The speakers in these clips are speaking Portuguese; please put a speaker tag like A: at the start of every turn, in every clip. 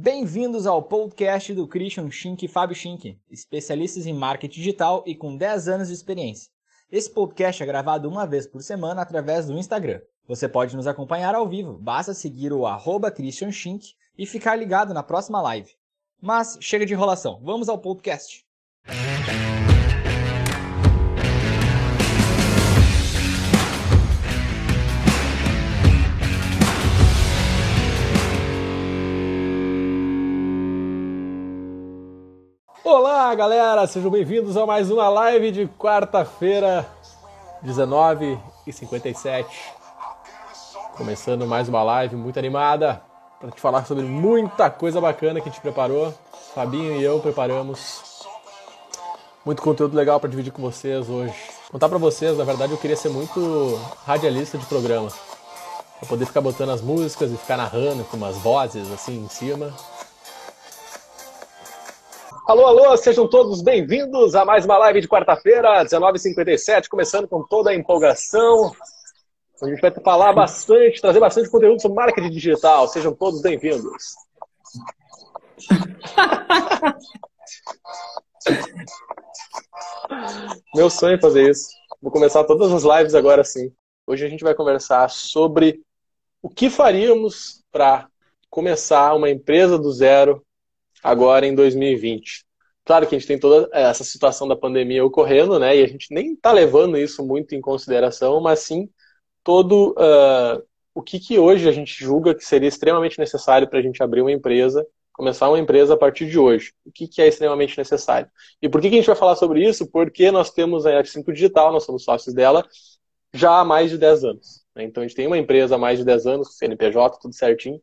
A: Bem-vindos ao podcast do Christian Schink e Fábio Schink, especialistas em marketing digital e com 10 anos de experiência. Esse podcast é gravado uma vez por semana através do Instagram. Você pode nos acompanhar ao vivo, basta seguir o arroba Christian Schink e ficar ligado na próxima live. Mas chega de enrolação, vamos ao podcast.
B: Olá, galera! Sejam bem-vindos a mais uma live de quarta-feira, 19h57. Começando mais uma live muito animada para te falar sobre muita coisa bacana que a gente preparou. Fabinho e eu preparamos muito conteúdo legal para dividir com vocês hoje. Contar para vocês, na verdade, eu queria ser muito radialista de programa. Pra poder ficar botando as músicas e ficar narrando com umas vozes assim em cima. Alô, alô, sejam todos bem-vindos a mais uma live de quarta-feira, 19h57, começando com toda a empolgação. A gente vai falar bastante, trazer bastante conteúdo sobre marketing digital. Sejam todos bem-vindos. Meu sonho é fazer isso. Vou começar todas as lives agora sim. Hoje a gente vai conversar sobre o que faríamos para começar uma empresa do zero agora em 2020. Claro que a gente tem toda essa situação da pandemia ocorrendo, né? E a gente nem está levando isso muito em consideração, mas sim todo uh, o que, que hoje a gente julga que seria extremamente necessário para a gente abrir uma empresa, começar uma empresa a partir de hoje. O que, que é extremamente necessário? E por que, que a gente vai falar sobre isso? Porque nós temos a F5 Digital, nós somos sócios dela já há mais de 10 anos. Né? Então a gente tem uma empresa há mais de 10 anos, CNPJ, tudo certinho.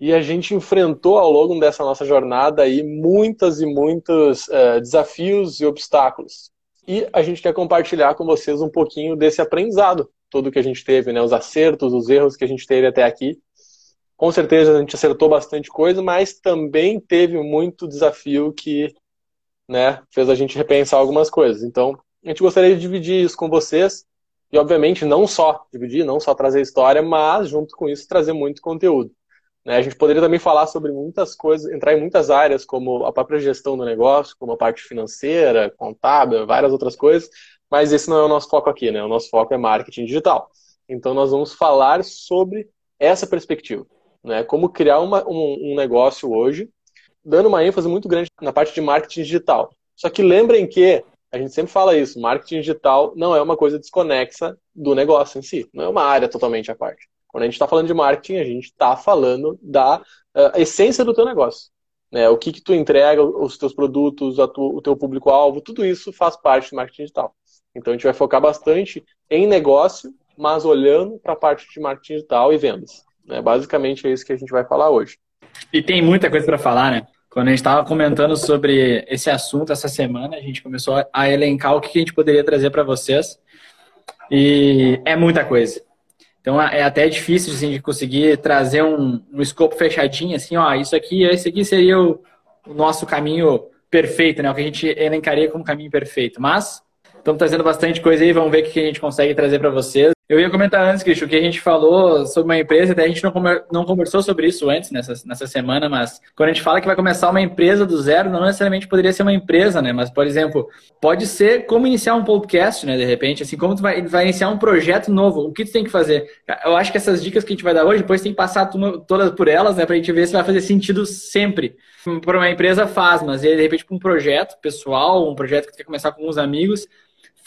B: E a gente enfrentou ao longo dessa nossa jornada aí muitas e muitos uh, desafios e obstáculos. E a gente quer compartilhar com vocês um pouquinho desse aprendizado, todo que a gente teve, né? Os acertos, os erros que a gente teve até aqui. Com certeza a gente acertou bastante coisa, mas também teve muito desafio que né, fez a gente repensar algumas coisas. Então, a gente gostaria de dividir isso com vocês. E, obviamente, não só dividir, não só trazer história, mas, junto com isso, trazer muito conteúdo. Né? A gente poderia também falar sobre muitas coisas, entrar em muitas áreas, como a própria gestão do negócio, como a parte financeira, contábil, várias outras coisas, mas esse não é o nosso foco aqui, né? O nosso foco é marketing digital. Então nós vamos falar sobre essa perspectiva, né? Como criar uma, um, um negócio hoje, dando uma ênfase muito grande na parte de marketing digital. Só que lembrem que a gente sempre fala isso, marketing digital não é uma coisa desconexa do negócio em si, não é uma área totalmente à parte. Quando a gente está falando de marketing, a gente está falando da uh, essência do teu negócio. Né? O que, que tu entrega, os teus produtos, tu, o teu público-alvo, tudo isso faz parte do marketing digital. Então a gente vai focar bastante em negócio, mas olhando para a parte de marketing digital e vendas. Né? Basicamente é isso que a gente vai falar hoje.
A: E tem muita coisa para falar, né? Quando a gente estava comentando sobre esse assunto essa semana, a gente começou a elencar o que a gente poderia trazer para vocês. E é muita coisa. Então é até difícil assim, de conseguir trazer um, um escopo fechadinho, assim, ó, isso aqui, esse aqui seria o, o nosso caminho perfeito, né? O que a gente elencaria como caminho perfeito. Mas estamos trazendo bastante coisa aí, vamos ver o que a gente consegue trazer para vocês. Eu ia comentar antes, Cristian, que a gente falou sobre uma empresa, até a gente não, não conversou sobre isso antes, nessa, nessa semana, mas quando a gente fala que vai começar uma empresa do zero, não necessariamente poderia ser uma empresa, né? Mas, por exemplo, pode ser como iniciar um podcast, né? De repente, assim, como tu vai, vai iniciar um projeto novo, o que tu tem que fazer? Eu acho que essas dicas que a gente vai dar hoje, depois tem que passar todas por elas, né? Pra gente ver se vai fazer sentido sempre. Para uma empresa faz, mas de repente para um projeto pessoal, um projeto que tu quer começar com alguns amigos,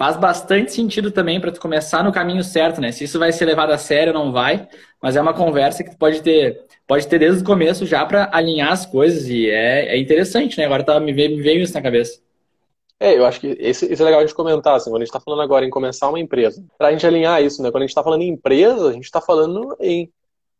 A: faz bastante sentido também para tu começar no caminho certo, né? Se isso vai ser levado a sério, não vai, mas é uma conversa que tu pode ter, pode ter desde o começo já para alinhar as coisas e é, é interessante, né? Agora tá, me, veio, me veio isso na cabeça.
B: É, eu acho que isso, isso é legal a gente comentar, assim, quando a gente está falando agora em começar uma empresa. Para a gente alinhar isso, né? Quando a gente está falando em empresa, a gente está falando em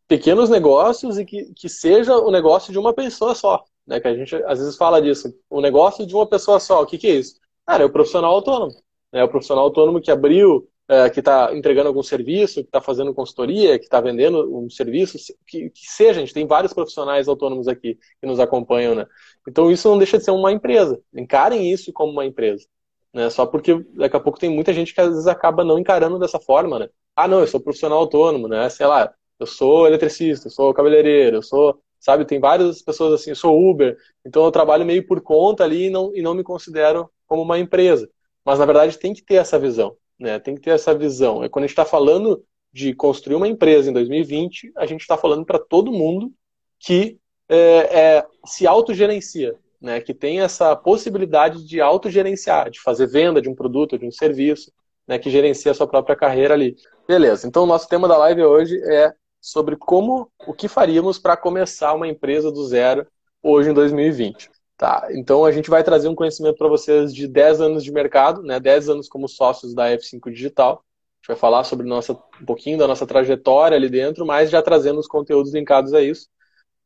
B: pequenos negócios e que, que seja o negócio de uma pessoa só. Né? Que a gente às vezes fala disso. O negócio de uma pessoa só. O que, que é isso? Cara, é o profissional autônomo né, o profissional autônomo que abriu, é, que está entregando algum serviço, que está fazendo consultoria, que está vendendo um serviço, que, que, seja, a gente tem vários profissionais autônomos aqui que nos acompanham, né? Então isso não deixa de ser uma empresa. Encarem isso como uma empresa. Né? Só porque daqui a pouco tem muita gente que às vezes acaba não encarando dessa forma, né? Ah, não, eu sou profissional autônomo, né? Sei lá, eu sou eletricista, eu sou cabeleireiro, eu sou sabe? Tem várias pessoas assim, eu sou Uber, então eu trabalho meio por conta ali e não, e não me considero como uma empresa. Mas na verdade tem que ter essa visão, né? Tem que ter essa visão. É quando a gente está falando de construir uma empresa em 2020, a gente está falando para todo mundo que é, é, se autogerencia, né? Que tem essa possibilidade de autogerenciar, de fazer venda de um produto, de um serviço, né? Que gerencia a sua própria carreira ali. Beleza. Então o nosso tema da live hoje é sobre como, o que faríamos para começar uma empresa do zero hoje em 2020. Tá, então a gente vai trazer um conhecimento para vocês de 10 anos de mercado, né, 10 anos como sócios da F5 Digital. A gente vai falar sobre nossa, um pouquinho da nossa trajetória ali dentro, mas já trazendo os conteúdos linkados a isso,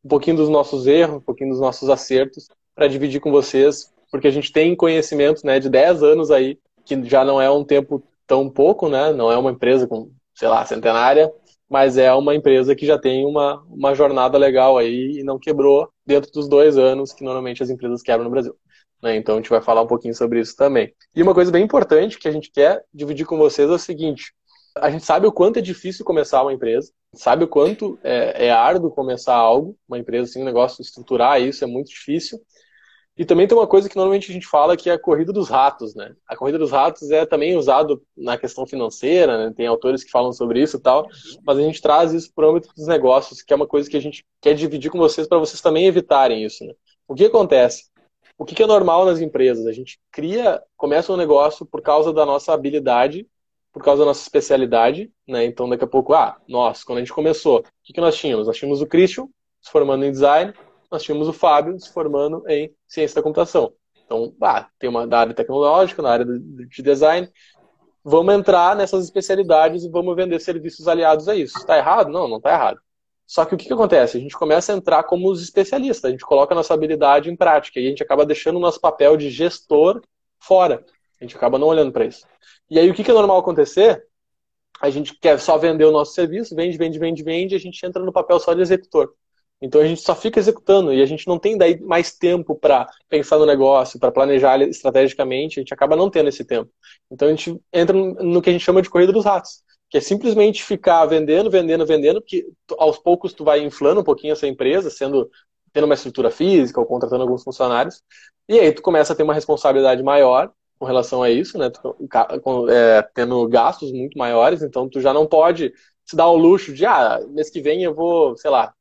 B: um pouquinho dos nossos erros, um pouquinho dos nossos acertos, para dividir com vocês, porque a gente tem conhecimento né, de 10 anos aí, que já não é um tempo tão pouco, né, não é uma empresa com, sei lá, centenária, mas é uma empresa que já tem uma, uma jornada legal aí e não quebrou dentro dos dois anos que normalmente as empresas quebram no Brasil. Né? Então a gente vai falar um pouquinho sobre isso também. E uma coisa bem importante que a gente quer dividir com vocês é o seguinte: a gente sabe o quanto é difícil começar uma empresa, sabe o quanto é, é árduo começar algo, uma empresa assim, um negócio, estruturar isso é muito difícil. E também tem uma coisa que normalmente a gente fala que é a corrida dos ratos, né? A corrida dos ratos é também usado na questão financeira, né? Tem autores que falam sobre isso e tal, mas a gente traz isso para o âmbito dos negócios, que é uma coisa que a gente quer dividir com vocês para vocês também evitarem isso, né? O que acontece? O que é normal nas empresas? A gente cria, começa um negócio por causa da nossa habilidade, por causa da nossa especialidade, né? Então daqui a pouco, ah, nós, quando a gente começou, o que, que nós tínhamos? Nós tínhamos o Christian, se formando em design, nós tínhamos o Fábio se formando em ciência da computação. Então, tem uma da área tecnológica, na área de design. Vamos entrar nessas especialidades e vamos vender serviços aliados a isso. Está errado? Não, não está errado. Só que o que, que, acontece? A gente começa a entrar como os especialistas, a gente coloca a nossa habilidade em prática e a gente acaba deixando o nosso papel de gestor fora. A gente acaba não olhando para isso. E aí o que, que é normal acontecer? A gente quer só vender o nosso serviço, vende, vende, vende, vende, e a gente entra no papel só de executor. Então a gente só fica executando e a gente não tem daí mais tempo para pensar no negócio, para planejar estrategicamente, a gente acaba não tendo esse tempo. Então a gente entra no que a gente chama de corrida dos ratos, que é simplesmente ficar vendendo, vendendo, vendendo, porque aos poucos tu vai inflando um pouquinho essa empresa, sendo tendo uma estrutura física ou contratando alguns funcionários, e aí tu começa a ter uma responsabilidade maior com relação a isso, né? É, tendo gastos muito maiores, então tu já não pode se dar o luxo de, ah, mês que vem eu vou, sei lá,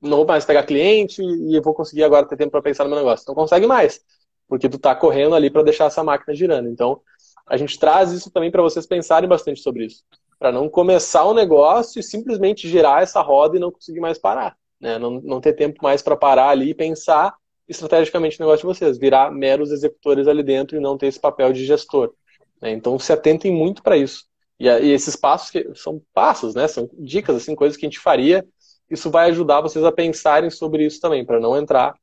B: não vou mais pegar cliente e eu vou conseguir agora ter tempo para pensar no meu negócio. Não consegue mais, porque tu está correndo ali para deixar essa máquina girando. Então, a gente traz isso também para vocês pensarem bastante sobre isso, para não começar um negócio e simplesmente girar essa roda e não conseguir mais parar, né? Não, não ter tempo mais para parar ali e pensar estrategicamente no negócio de vocês, virar meros executores ali dentro e não ter esse papel de gestor. Né? Então, se atentem muito para isso. E, e esses passos que são passos, né? São dicas, assim, coisas que a gente faria isso vai ajudar vocês a pensarem sobre isso também, para não entrar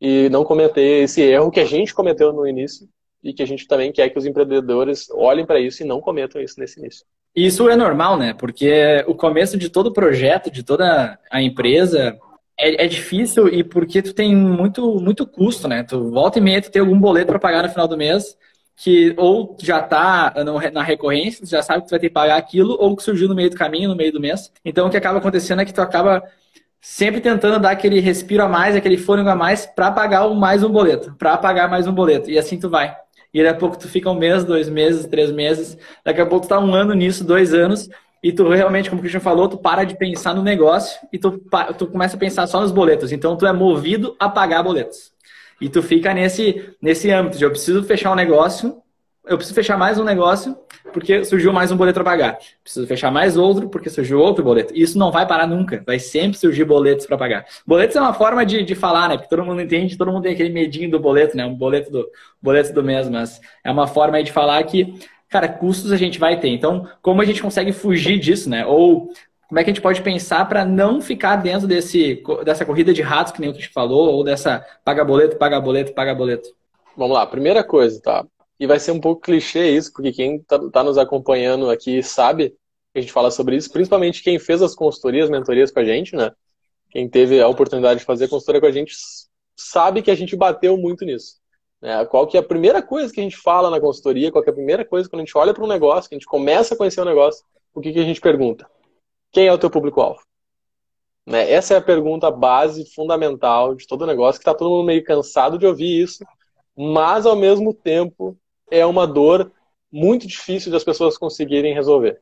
B: e não cometer esse erro que a gente cometeu no início e que a gente também quer que os empreendedores olhem para isso e não cometam isso nesse início.
A: Isso é normal, né? Porque o começo de todo projeto, de toda a empresa, é, é, difícil e porque tu tem muito, muito custo, né? Tu volta e meia, tu tem algum boleto para pagar no final do mês que ou já está na recorrência, já sabe que tu vai ter que pagar aquilo, ou que surgiu no meio do caminho, no meio do mês. Então o que acaba acontecendo é que tu acaba sempre tentando dar aquele respiro a mais, aquele fôlego a mais para pagar mais um boleto, para pagar mais um boleto. E assim tu vai. E daqui a pouco tu fica um mês, dois meses, três meses, daqui a pouco tu tá um ano nisso, dois anos, e tu realmente, como o Christian falou, tu para de pensar no negócio e tu, tu começa a pensar só nos boletos. Então tu é movido a pagar boletos. E tu fica nesse, nesse âmbito de eu preciso fechar um negócio, eu preciso fechar mais um negócio porque surgiu mais um boleto para pagar. Preciso fechar mais outro porque surgiu outro boleto. Isso não vai parar nunca. Vai sempre surgir boletos para pagar. Boletos é uma forma de, de falar, né? Porque todo mundo entende, todo mundo tem aquele medinho do boleto, né? Um boleto do, boleto do mês, mas é uma forma de falar que, cara, custos a gente vai ter. Então, como a gente consegue fugir disso, né? Ou como é que a gente pode pensar para não ficar dentro desse, dessa corrida de ratos que nem o que te falou, ou dessa paga boleto, paga boleto, paga boleto?
B: Vamos lá, primeira coisa, tá? E vai ser um pouco clichê isso, porque quem está tá nos acompanhando aqui sabe que a gente fala sobre isso, principalmente quem fez as consultorias, mentorias com a gente, né? Quem teve a oportunidade de fazer consultoria com a gente sabe que a gente bateu muito nisso. Né? Qual que é a primeira coisa que a gente fala na consultoria, qual que é a primeira coisa quando a gente olha para um negócio, que a gente começa a conhecer o um negócio, o que, que a gente pergunta? Quem é o teu público-alvo? Né? Essa é a pergunta base, fundamental de todo negócio, que está todo mundo meio cansado de ouvir isso, mas ao mesmo tempo é uma dor muito difícil de as pessoas conseguirem resolver.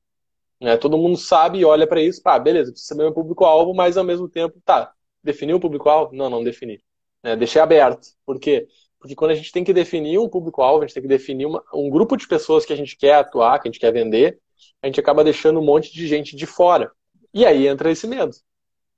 B: Né? Todo mundo sabe e olha para isso, pá, beleza, preciso saber meu público-alvo, mas ao mesmo tempo, tá, definiu o público-alvo? Não, não defini. Né? Deixei aberto. Por quê? Porque quando a gente tem que definir um público-alvo, a gente tem que definir uma, um grupo de pessoas que a gente quer atuar, que a gente quer vender, a gente acaba deixando um monte de gente de fora. E aí entra esse medo.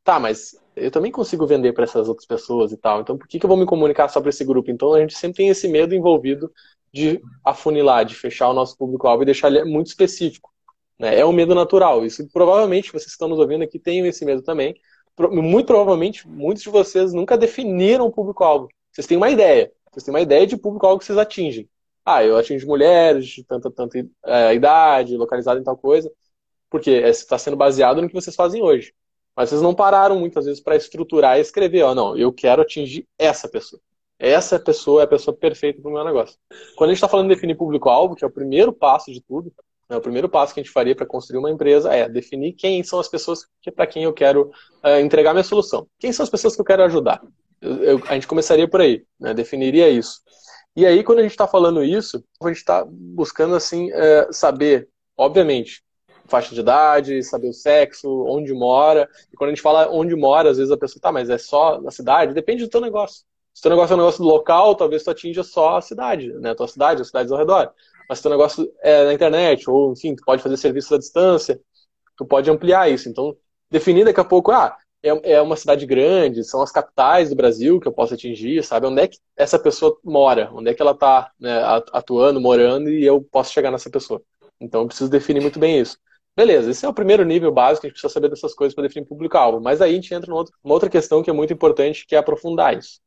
B: Tá, mas eu também consigo vender para essas outras pessoas e tal. Então por que, que eu vou me comunicar só para esse grupo? Então a gente sempre tem esse medo envolvido de afunilar, de fechar o nosso público-alvo e deixar ele muito específico. Né? É um medo natural. Isso provavelmente vocês que estão nos ouvindo aqui tenham esse medo também. Muito provavelmente muitos de vocês nunca definiram o público-alvo. Vocês têm uma ideia. Vocês têm uma ideia de público-alvo que vocês atingem. Ah, eu atingo mulheres de tanta, tanta é, idade, localizada em tal coisa. Porque está sendo baseado no que vocês fazem hoje. Mas vocês não pararam muitas vezes para estruturar e escrever, ó, não, eu quero atingir essa pessoa. Essa pessoa é a pessoa perfeita para o meu negócio. Quando a gente está falando de definir público-alvo, que é o primeiro passo de tudo, né, o primeiro passo que a gente faria para construir uma empresa é definir quem são as pessoas que, para quem eu quero uh, entregar minha solução. Quem são as pessoas que eu quero ajudar? Eu, eu, a gente começaria por aí, né, definiria isso. E aí, quando a gente está falando isso, a gente está buscando assim uh, saber, obviamente, faixa de idade, saber o sexo, onde mora. E quando a gente fala onde mora, às vezes a pessoa, tá, mas é só na cidade? Depende do teu negócio. Se teu negócio é um negócio local, talvez tu atinja só a cidade, né? A tua cidade, as cidades ao redor. Mas se teu negócio é na internet, ou enfim, tu pode fazer serviços à distância, tu pode ampliar isso. Então, definir daqui a pouco, ah, é, é uma cidade grande, são as capitais do Brasil que eu posso atingir, sabe? Onde é que essa pessoa mora? Onde é que ela está né, atuando, morando, e eu posso chegar nessa pessoa. Então, eu preciso definir muito bem isso. Beleza, esse é o primeiro nível básico, a gente precisa saber dessas coisas para definir público-alvo. Mas aí a gente entra numa outra questão que é muito importante, que é aprofundar isso.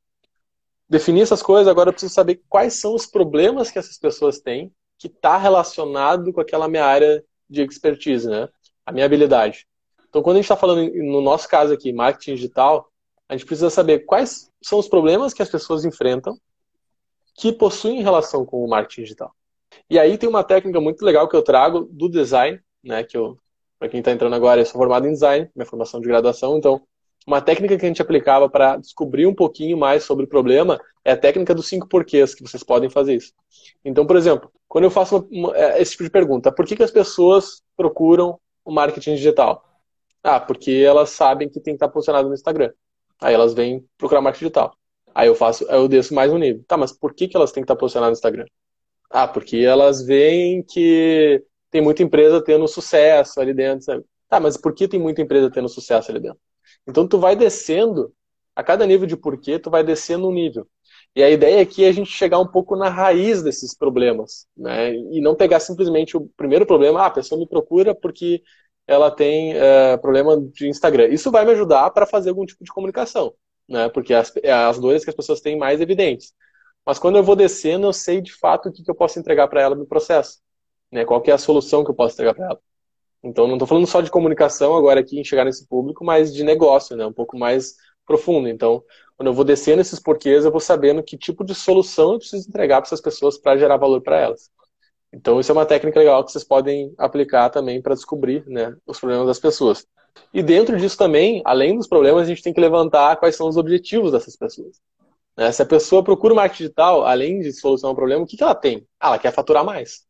B: Definir essas coisas, agora eu preciso saber quais são os problemas que essas pessoas têm que está relacionado com aquela minha área de expertise, né? A minha habilidade. Então, quando a gente está falando, no nosso caso aqui, marketing digital, a gente precisa saber quais são os problemas que as pessoas enfrentam que possuem relação com o marketing digital. E aí tem uma técnica muito legal que eu trago do design, né? Que eu, para quem está entrando agora, eu sou formado em design, minha formação de graduação, então uma técnica que a gente aplicava para descobrir um pouquinho mais sobre o problema é a técnica dos cinco porquês que vocês podem fazer isso. Então, por exemplo, quando eu faço uma, uma, é, esse tipo de pergunta, por que, que as pessoas procuram o marketing digital? Ah, porque elas sabem que tem que estar posicionado no Instagram. Aí elas vêm procurar marketing digital. Aí eu faço, eu desço mais um nível. Tá, mas por que, que elas têm que estar posicionadas no Instagram? Ah, porque elas veem que tem muita empresa tendo sucesso ali dentro. Sabe? Tá, mas por que tem muita empresa tendo sucesso ali dentro? Então tu vai descendo, a cada nível de porquê, tu vai descendo um nível. E a ideia aqui é a gente chegar um pouco na raiz desses problemas, né? E não pegar simplesmente o primeiro problema, ah, a pessoa me procura porque ela tem é, problema de Instagram. Isso vai me ajudar para fazer algum tipo de comunicação, né? Porque as, é as dores que as pessoas têm mais evidentes. Mas quando eu vou descendo, eu sei de fato o que, que eu posso entregar para ela no processo. Né? Qual é a solução que eu posso entregar para ela. Então, não estou falando só de comunicação agora aqui em chegar nesse público, mas de negócio, né? Um pouco mais profundo. Então, quando eu vou descendo esses porquês, eu vou sabendo que tipo de solução eu preciso entregar para essas pessoas para gerar valor para elas. Então, isso é uma técnica legal que vocês podem aplicar também para descobrir né, os problemas das pessoas. E dentro disso também, além dos problemas, a gente tem que levantar quais são os objetivos dessas pessoas. Né? Se a pessoa procura marketing digital, além de solucionar um problema, o que, que ela tem? Ah, ela quer faturar mais.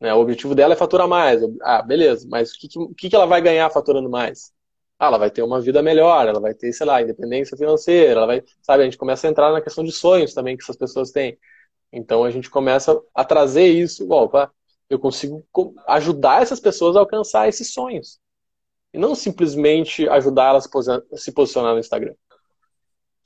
B: Né? O objetivo dela é faturar mais. Ah, beleza, mas o que, que, que ela vai ganhar faturando mais? ah, ela vai ter uma vida melhor, ela vai ter, sei lá, independência financeira, ela vai, sabe, a gente começa a entrar na questão de sonhos também que essas pessoas têm. Então a gente começa a trazer isso, opa, eu consigo ajudar essas pessoas a alcançar esses sonhos. E não simplesmente ajudar elas a se posicionar no Instagram.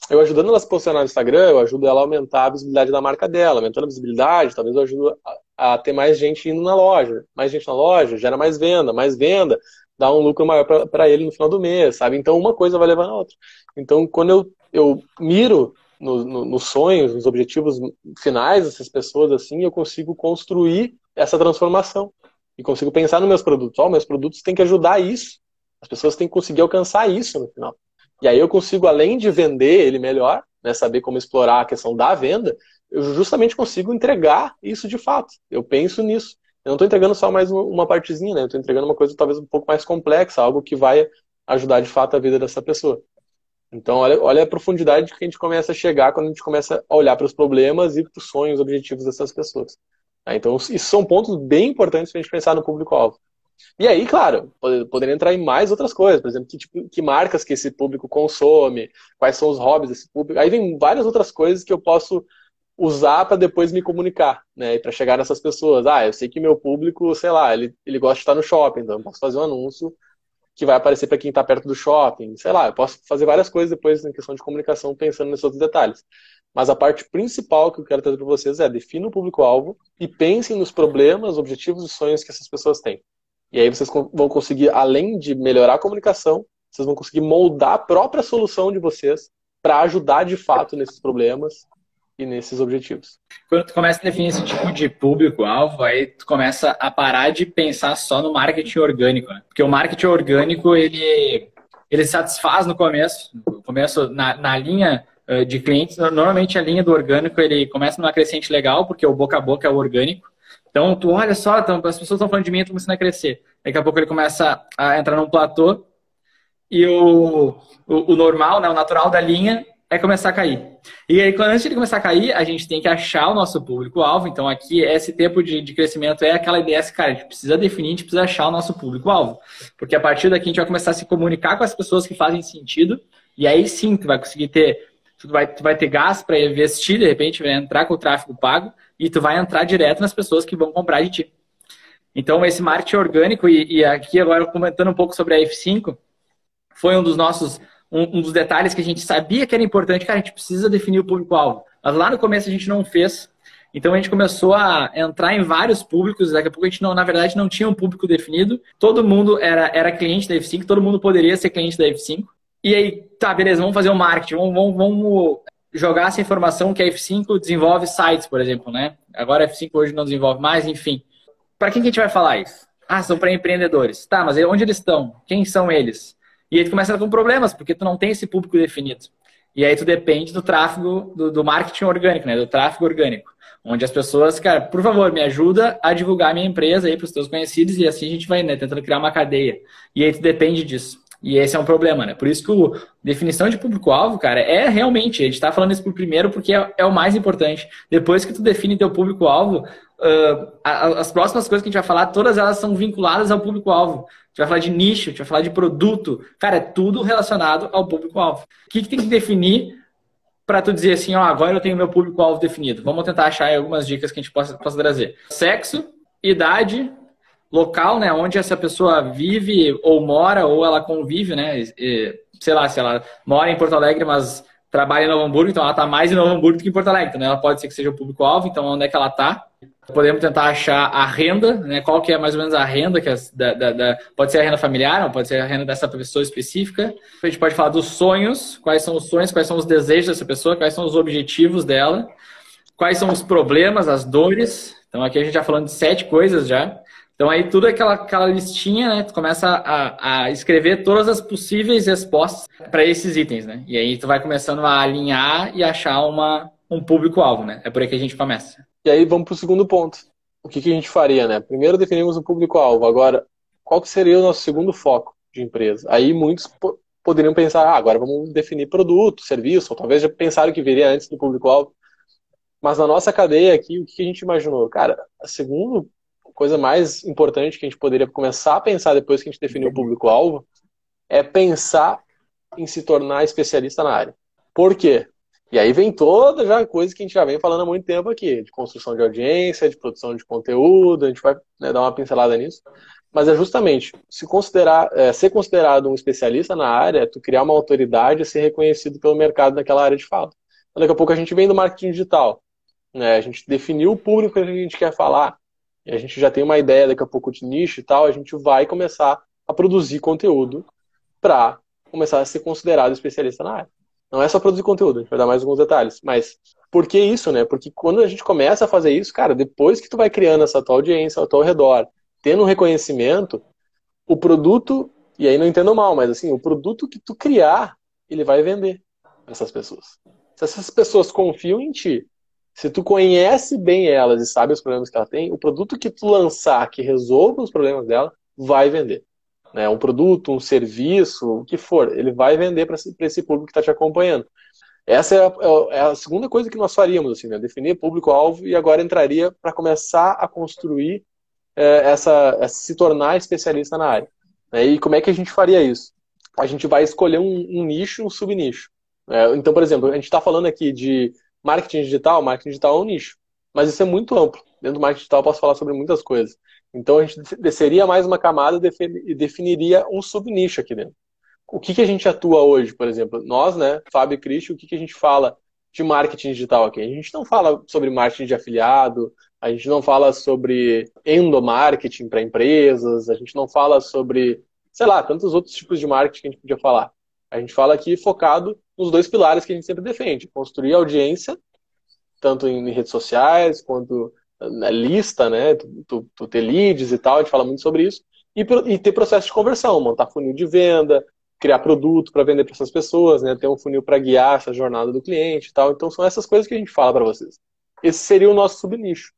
B: Eu ajudando elas a se posicionar no Instagram, eu ajudo ela a aumentar a visibilidade da marca dela. Aumentando a visibilidade, talvez eu ajude a, ter mais gente indo na loja. Mais gente na loja, gera mais venda, mais venda, dá um lucro maior para ele no final do mês, sabe? Então uma coisa vai levar a outra. Então quando eu, eu miro nos no, no sonhos, nos objetivos finais dessas pessoas, assim, eu consigo construir essa transformação. E consigo pensar nos meus produtos. Ó, oh, meus produtos têm que ajudar isso. As pessoas têm que conseguir alcançar isso no final. E aí eu consigo, além de vender ele melhor, né, saber como explorar a questão da venda, eu justamente consigo entregar isso de fato. Eu penso nisso. Eu não estou entregando só mais uma partezinha, né? Eu estou entregando uma coisa talvez um pouco mais complexa, algo que vai ajudar de fato a vida dessa pessoa. Então, olha, olha a profundidade que a gente começa a chegar quando a gente começa a olhar para os problemas e para os sonhos, objetivos dessas pessoas. Tá? Então, isso são pontos bem importantes para a gente pensar no público-alvo. E aí, claro, poderia entrar em mais outras coisas, por exemplo, que, tipo, que marcas que esse público consome, quais são os hobbies desse público. Aí vem várias outras coisas que eu posso usar para depois me comunicar, né? E para chegar nessas pessoas. Ah, eu sei que meu público, sei lá, ele, ele gosta de estar no shopping, então eu posso fazer um anúncio que vai aparecer para quem está perto do shopping. Sei lá, eu posso fazer várias coisas depois em questão de comunicação pensando nesses outros detalhes. Mas a parte principal que eu quero trazer para vocês é defina o público-alvo e pensem nos problemas, objetivos e sonhos que essas pessoas têm. E aí vocês vão conseguir, além de melhorar a comunicação, vocês vão conseguir moldar a própria solução de vocês para ajudar de fato nesses problemas e nesses objetivos.
A: Quando tu começa a definir esse tipo de público-alvo, aí tu começa a parar de pensar só no marketing orgânico, né? Porque o marketing orgânico, ele, ele satisfaz no começo, no começo, na, na linha uh, de clientes, normalmente a linha do orgânico, ele começa numa crescente legal, porque o boca a boca é o orgânico, então, tu olha só, então, as pessoas estão falando de mim, eu começando a crescer. Daqui a pouco ele começa a entrar num platô e o, o, o normal, né, o natural da linha é começar a cair. E aí, quando antes de ele começar a cair, a gente tem que achar o nosso público-alvo. Então, aqui, esse tempo de, de crescimento é aquela ideia, assim, cara, a gente precisa definir, a gente precisa achar o nosso público-alvo. Porque a partir daqui a gente vai começar a se comunicar com as pessoas que fazem sentido. E aí sim, tu vai conseguir ter, tu vai, tu vai ter gás para investir, de repente, vai entrar com o tráfego pago e tu vai entrar direto nas pessoas que vão comprar de ti. Então, esse marketing orgânico, e, e aqui agora comentando um pouco sobre a F5, foi um dos nossos um, um, dos detalhes que a gente sabia que era importante, cara, a gente precisa definir o público-alvo. Mas lá no começo a gente não fez. Então a gente começou a entrar em vários públicos, daqui a pouco a gente não, na verdade, não tinha um público definido. Todo mundo era, era cliente da F5, todo mundo poderia ser cliente da F5. E aí, tá, beleza, vamos fazer um marketing, vamos, vamos, vamos jogar essa informação que a F5 desenvolve sites, por exemplo, né? Agora a F5 hoje não desenvolve mais, enfim. Para quem que a gente vai falar isso? Ah, são para empreendedores. Tá, mas onde eles estão? Quem são eles? E aí tu começa com problemas, porque tu não tem esse público definido. E aí tu depende do tráfego, do, do marketing orgânico, né? Do tráfego orgânico. Onde as pessoas, cara, por favor, me ajuda a divulgar minha empresa aí para os teus conhecidos e assim a gente vai, né, tentando criar uma cadeia. E aí tu depende disso. E esse é um problema, né? Por isso que a definição de público-alvo, cara, é realmente, a gente está falando isso por primeiro porque é, é, o mais importante. Depois que tu define teu público-alvo, uh, as próximas coisas que a gente vai falar, todas elas são vinculadas ao público-alvo. Gente vai falar de nicho, a gente vai falar de produto. Cara, é tudo relacionado ao público-alvo. O que, que tem que definir para tu dizer assim, ó, agora eu tenho meu público-alvo definido? Vamos tentar achar algumas dicas que a gente possa, possa trazer. Sexo, idade, local, né, onde essa pessoa vive ou mora ou ela convive, né, e, sei lá, se ela mora em Porto Alegre, mas trabalha em Novo Hamburgo, então ela está mais em Novo Hamburgo do que em Porto Alegre, né, ela pode ser que seja o público-alvo, então onde é que ela está? Podemos tentar achar a renda, né, qual que é mais ou menos a renda, que é da, da, da, pode ser a renda familiar, pode ser a renda dessa pessoa específica. A gente pode falar dos sonhos, quais são os sonhos, quais são os desejos dessa pessoa, quais são os objetivos dela, quais são os problemas, as dores. Então aqui a gente já falando de sete coisas já. Então aí tudo aquela, aquela listinha, né? Tu começa a, a escrever todas as possíveis respostas para esses itens, né? E aí tu vai começando a alinhar e achar uma, um público-alvo, né? É por aí que a gente começa.
B: E aí vamos para o segundo ponto. O que, que, a gente faria, né? Primeiro definimos o público-alvo. Agora, qual que seria o nosso segundo foco de empresa? Aí muitos poderiam pensar, ah, agora vamos definir produto, serviço, ou talvez já pensaram que viria antes do público-alvo. Mas na nossa cadeia aqui, o que a gente imaginou? Cara, segundo coisa mais importante que a gente poderia começar a pensar depois que a gente definiu o público-alvo é pensar em se tornar especialista na área. Por quê? E aí vem toda já coisa que a gente já vem falando há muito tempo aqui, de construção de audiência, de produção de conteúdo, a gente vai né, dar uma pincelada nisso. Mas é justamente se considerar, é, ser considerado um especialista na área, é tu criar uma autoridade e ser reconhecido pelo mercado naquela área de fala. Então, daqui a pouco a gente vem do marketing digital. Né? A gente definiu o público que a gente quer falar e a gente já tem uma ideia daqui a pouco de nicho e tal, a gente vai começar a produzir conteúdo para começar a ser considerado especialista na área. Não é só produzir conteúdo, a gente vai dar mais alguns detalhes. Mas por que isso, né? Porque quando a gente começa a fazer isso, cara, depois que tu vai criando essa tua audiência ao teu redor, tendo um reconhecimento, o produto, e aí não entendo mal, mas assim, o produto que tu criar, ele vai vender essas pessoas. Se essas pessoas confiam em ti, se tu conhece bem elas e sabe os problemas que ela tem, o produto que tu lançar que resolva os problemas dela vai vender. Né? Um produto, um serviço, o que for, ele vai vender para esse público que está te acompanhando. Essa é a, é a, segunda coisa que nós faríamos, assim, né? definir público-alvo e agora entraria para começar a construir é, essa, essa, se tornar especialista na área. Né? E como é que a gente faria isso? A gente vai escolher um, um nicho, um subnicho. É, então, por exemplo, a gente está falando aqui de marketing digital, marketing digital é um nicho, mas isso é muito amplo. Dentro do marketing digital eu posso falar sobre muitas coisas. Então a gente desceria mais uma camada e definiria um subnicho aqui dentro. O que, que a gente atua hoje, por exemplo? Nós, né, Fábio e Cristian, o que, que a gente fala de marketing digital aqui? A gente não fala sobre marketing de afiliado, a gente não fala sobre endomarketing para empresas, a gente não fala sobre, sei lá, tantos outros tipos de marketing que a gente podia falar. A gente fala aqui focado nos dois pilares que a gente sempre defende: construir audiência, tanto em redes sociais quanto na lista, né? Tu, tu, ter leads e tal, a gente fala muito sobre isso. E, e ter processo de conversão, montar funil de venda, criar produto para vender para essas pessoas, né? Ter um funil para guiar essa jornada do cliente e tal. Então são essas coisas que a gente fala para vocês. Esse seria o nosso subnicho.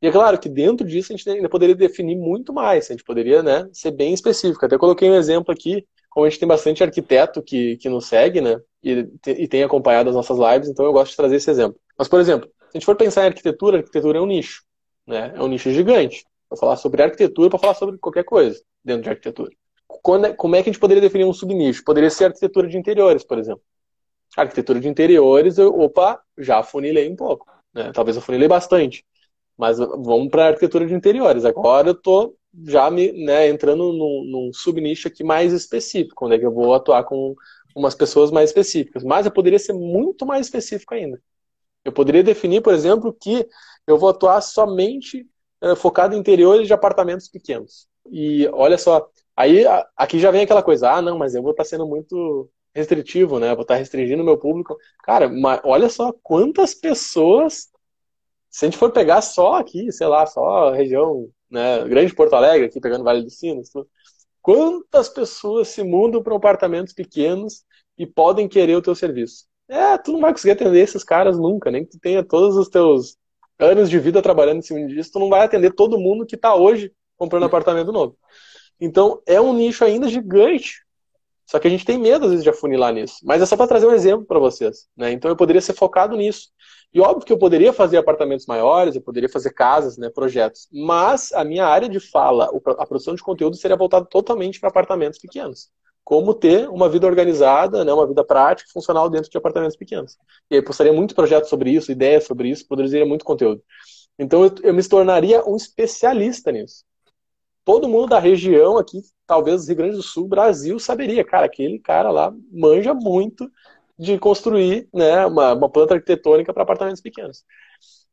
B: E é claro que dentro disso a gente ainda poderia definir muito mais, a gente poderia né, ser bem específico. Até coloquei um exemplo aqui, como a gente tem bastante arquiteto que, que nos segue, né? E, e tem acompanhado as nossas lives, então eu gosto de trazer esse exemplo. Mas, por exemplo, se a gente for pensar em arquitetura, arquitetura é um nicho. Né? É um nicho gigante. Para falar sobre arquitetura, para falar sobre qualquer coisa dentro de arquitetura. Quando, é, como é que a gente poderia definir um subnicho? Poderia ser arquitetura de interiores, por exemplo. Arquitetura de interiores, eu, opa, já afunilei um pouco. Né? Talvez eu afunilei bastante. Mas vamos para arquitetura de interiores. Agora eu estou já me, né, entrando num, num subnicho aqui mais específico, onde é que eu vou atuar com umas pessoas mais específicas. Mas eu poderia ser muito mais específico ainda. Eu poderia definir, por exemplo, que eu vou atuar somente é, focado em interiores de apartamentos pequenos. E olha só, aí aqui já vem aquela coisa, ah, não, mas eu vou estar sendo muito restritivo, né? vou estar restringindo o meu público. Cara, mas olha só quantas pessoas, se a gente for pegar só aqui, sei lá, só a região, né, Grande Porto Alegre, aqui pegando Vale dos Sinos, quantas pessoas se mudam para apartamentos pequenos e podem querer o teu serviço? É, tu não vai conseguir atender esses caras nunca, nem que tu tenha todos os teus anos de vida trabalhando em cima disso, tu não vai atender todo mundo que está hoje comprando apartamento novo. Então, é um nicho ainda gigante. Só que a gente tem medo, às vezes, de afunilar nisso. Mas é só para trazer um exemplo para vocês. Né? Então, eu poderia ser focado nisso. E óbvio que eu poderia fazer apartamentos maiores, eu poderia fazer casas, né, projetos. Mas a minha área de fala, a produção de conteúdo seria voltada totalmente para apartamentos pequenos como ter uma vida organizada, né, uma vida prática, funcional dentro de apartamentos pequenos. E aí postaria muito projeto sobre isso, ideias sobre isso, produziria muito conteúdo. Então eu, eu, me tornaria um especialista nisso. Todo mundo da região aqui, talvez Rio Grande do Sul, Brasil, saberia, cara, aquele cara lá manja muito de construir né, uma, uma planta arquitetônica para apartamentos pequenos.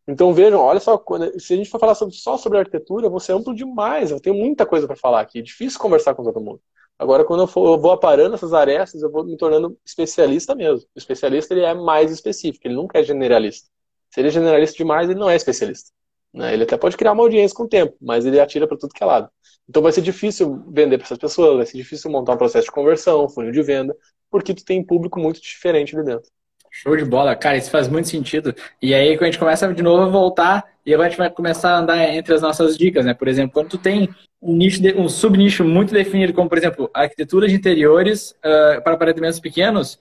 B: Então vejam, olha só, se a gente for falar sobre, só sobre arquitetura, vou ser amplo demais, eu tenho muita coisa para falar aqui, é difícil conversar com todo mundo. Agora, quando eu, for, eu vou aparando essas arestas, eu vou me tornando especialista mesmo. O especialista ele é mais específico, ele nunca é generalista. Se ele é generalista demais, ele não é especialista. Né? Ele até pode criar uma audiência com o tempo, mas ele atira para tudo que é lado. Então vai ser difícil vender para essas pessoas, vai ser difícil montar um processo de conversão, um funil de venda, porque tu tem público muito diferente ali dentro.
A: Show de bola, cara, isso faz muito sentido. E aí, quando a gente começa de novo a voltar, e agora a gente vai começar a andar entre as nossas dicas, né? Por exemplo, quando tu tem um nicho, de, um subnicho muito definido, como por exemplo, arquitetura de interiores uh, para apartamentos pequenos,